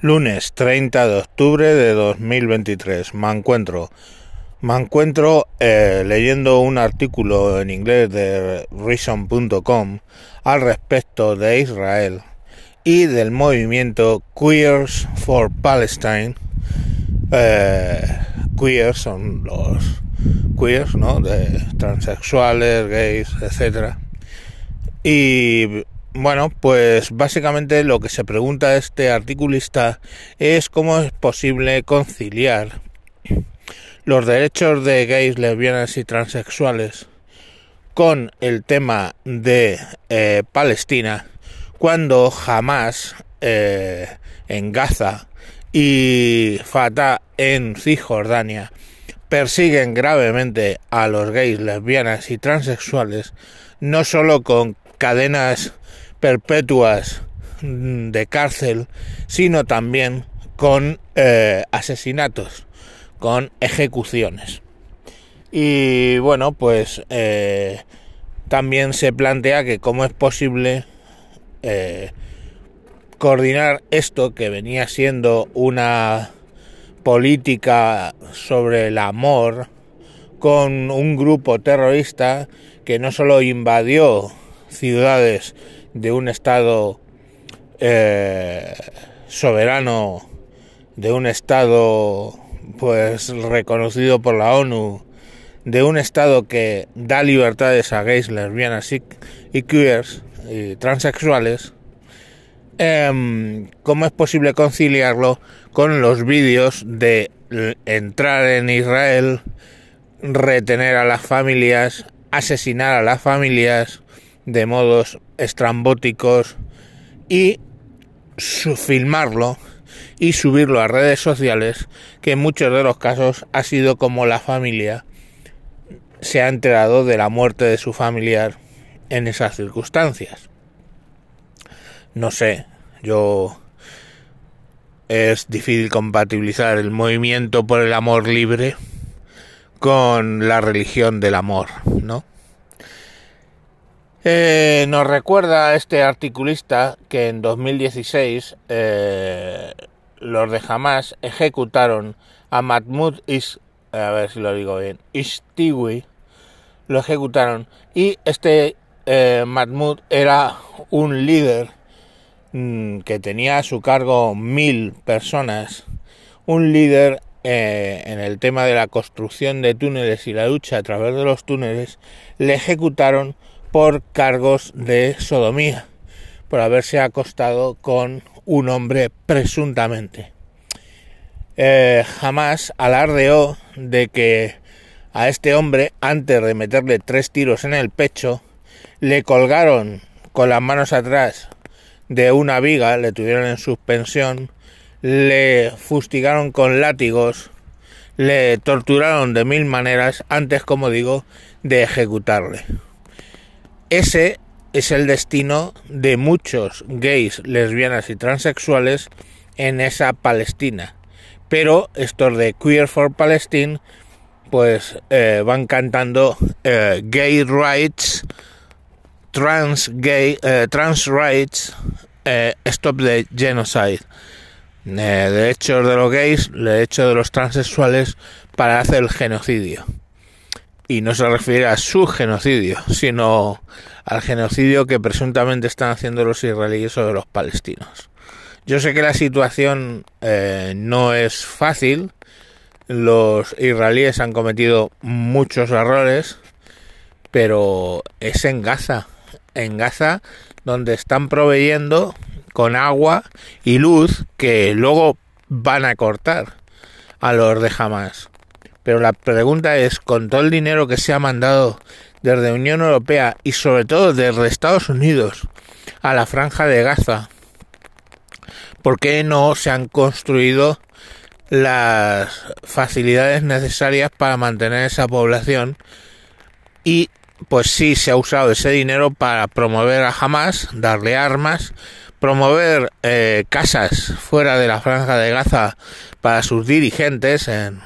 Lunes 30 de octubre de 2023. Me encuentro, me encuentro eh, leyendo un artículo en inglés de Reason.com al respecto de Israel y del movimiento Queers for Palestine. Eh, queers son los queers, ¿no? De transexuales, gays, etcétera. Y bueno, pues básicamente lo que se pregunta este articulista es cómo es posible conciliar los derechos de gays, lesbianas y transexuales con el tema de eh, Palestina cuando jamás eh, en Gaza y Fatah en Cisjordania persiguen gravemente a los gays, lesbianas y transexuales no solo con cadenas perpetuas mm, de cárcel, sino también con eh, asesinatos, con ejecuciones. Y bueno, pues eh, también se plantea que cómo es posible eh, coordinar esto que venía siendo una política sobre el amor con un grupo terrorista que no solo invadió ciudades de un Estado eh, soberano, de un Estado pues reconocido por la ONU, de un Estado que da libertades a gays, lesbianas y, queers y transexuales, em, ¿cómo es posible conciliarlo con los vídeos de entrar en Israel, retener a las familias, asesinar a las familias, de modos estrambóticos y filmarlo y subirlo a redes sociales que en muchos de los casos ha sido como la familia se ha enterado de la muerte de su familiar en esas circunstancias. No sé, yo es difícil compatibilizar el movimiento por el amor libre con la religión del amor, ¿no? Eh, nos recuerda este articulista que en 2016 eh, los de Hamas ejecutaron a Mahmoud Is, a ver si lo digo bien, Ishtiwi, lo ejecutaron. Y este eh, Mahmoud era un líder mm, que tenía a su cargo mil personas, un líder eh, en el tema de la construcción de túneles y la lucha a través de los túneles, le ejecutaron por cargos de sodomía, por haberse acostado con un hombre presuntamente. Eh, jamás alardeó de que a este hombre, antes de meterle tres tiros en el pecho, le colgaron con las manos atrás de una viga, le tuvieron en suspensión, le fustigaron con látigos, le torturaron de mil maneras antes, como digo, de ejecutarle. Ese es el destino de muchos gays, lesbianas y transexuales en esa Palestina. Pero estos de Queer for Palestine pues eh, van cantando eh, gay rights, trans gay, eh, trans rights, stop the genocide. derechos de los gays, de los transexuales para hacer el genocidio y no se refiere a su genocidio, sino al genocidio que presuntamente están haciendo los israelíes sobre los palestinos. Yo sé que la situación eh, no es fácil, los israelíes han cometido muchos errores, pero es en Gaza, en Gaza donde están proveyendo con agua y luz que luego van a cortar a los de Hamas. Pero la pregunta es, con todo el dinero que se ha mandado desde Unión Europea y sobre todo desde Estados Unidos a la franja de Gaza, ¿por qué no se han construido las facilidades necesarias para mantener esa población? Y pues sí se ha usado ese dinero para promover a Hamas, darle armas, promover eh, casas fuera de la franja de Gaza para sus dirigentes en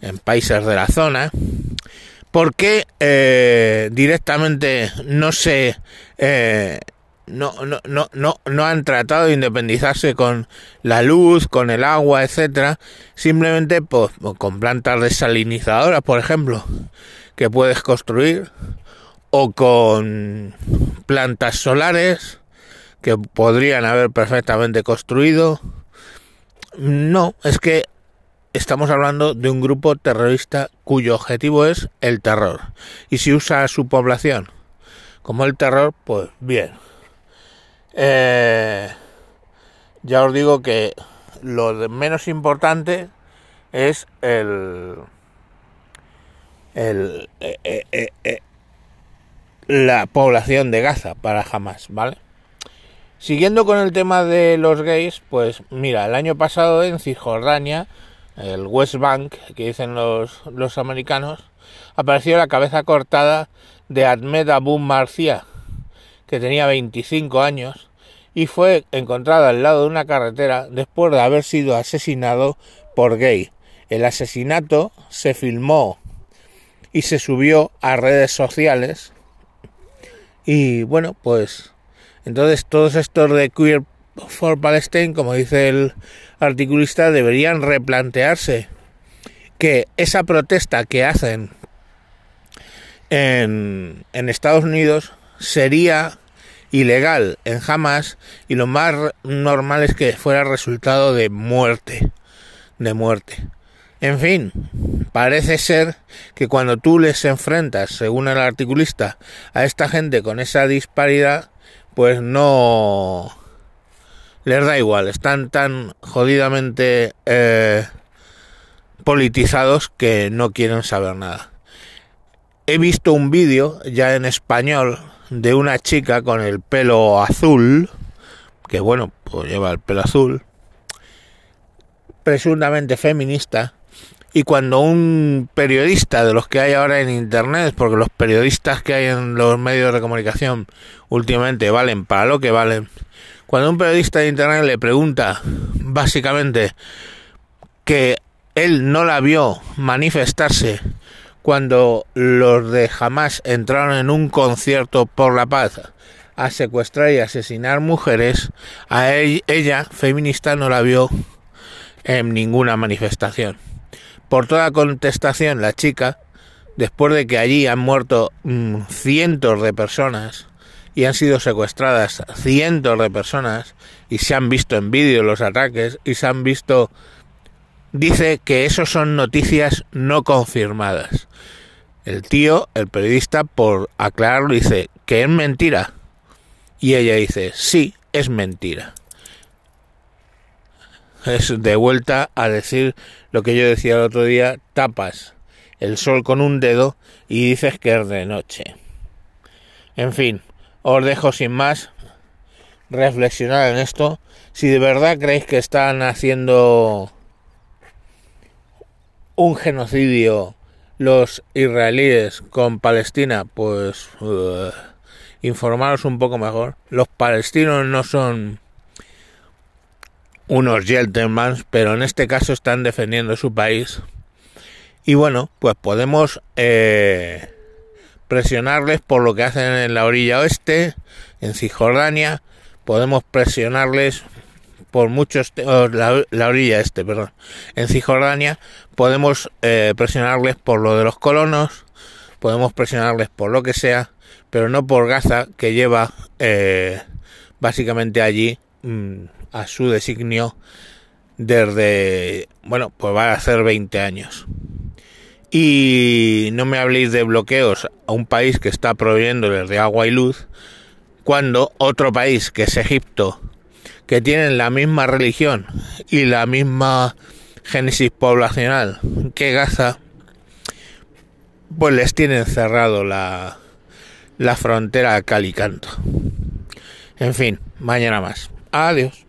en países de la zona, ¿por qué eh, directamente no se eh, no, no, no, no, no han tratado de independizarse con la luz, con el agua, etcétera, simplemente pues, con plantas desalinizadoras, por ejemplo, que puedes construir, o con plantas solares que podrían haber perfectamente construido. No, es que estamos hablando de un grupo terrorista cuyo objetivo es el terror. Y si usa a su población como el terror, pues bien. Eh, ya os digo que lo menos importante es el, eh, eh, la población de Gaza para jamás, ¿vale? Siguiendo con el tema de los gays, pues mira, el año pasado en Cisjordania, el West Bank, que dicen los, los americanos, apareció la cabeza cortada de Ahmed Abu Marcia, que tenía 25 años, y fue encontrado al lado de una carretera después de haber sido asesinado por gay. El asesinato se filmó y se subió a redes sociales. Y bueno, pues entonces todos estos de Queer for Palestine, como dice el articulista, deberían replantearse que esa protesta que hacen en, en Estados Unidos sería ilegal en Hamas y lo más normal es que fuera resultado de muerte, de muerte. En fin, parece ser que cuando tú les enfrentas, según el articulista, a esta gente con esa disparidad, pues no les da igual, están tan jodidamente eh, politizados que no quieren saber nada. He visto un vídeo ya en español de una chica con el pelo azul, que bueno, pues lleva el pelo azul, presuntamente feminista, y cuando un periodista de los que hay ahora en internet, porque los periodistas que hay en los medios de comunicación últimamente valen para lo que valen, cuando un periodista de internet le pregunta básicamente que él no la vio manifestarse cuando los de Hamas entraron en un concierto por la paz a secuestrar y asesinar mujeres, a ella, feminista, no la vio en ninguna manifestación. Por toda contestación, la chica, después de que allí han muerto mm, cientos de personas y han sido secuestradas cientos de personas y se han visto en vídeo los ataques y se han visto dice que eso son noticias no confirmadas. El tío, el periodista, por aclararlo, dice que es mentira. Y ella dice, sí, es mentira es de vuelta a decir lo que yo decía el otro día, tapas el sol con un dedo y dices que es de noche. En fin, os dejo sin más reflexionar en esto. Si de verdad creéis que están haciendo un genocidio los israelíes con Palestina, pues uh, informaros un poco mejor. Los palestinos no son unos gentlemen, pero en este caso están defendiendo su país. Y bueno, pues podemos eh, presionarles por lo que hacen en la orilla oeste, en Cisjordania, podemos presionarles por muchos la, la, orilla este, perdón, en Cisjordania, podemos eh, presionarles por lo de los colonos, podemos presionarles por lo que sea, pero no por Gaza que lleva eh, básicamente allí mm, a su designio desde, bueno, pues va a ser 20 años. Y no me habléis de bloqueos a un país que está proveyéndoles de agua y luz, cuando otro país, que es Egipto, que tienen la misma religión y la misma génesis poblacional que Gaza, pues les tienen cerrado la, la frontera a cal. En fin, mañana más. Adiós.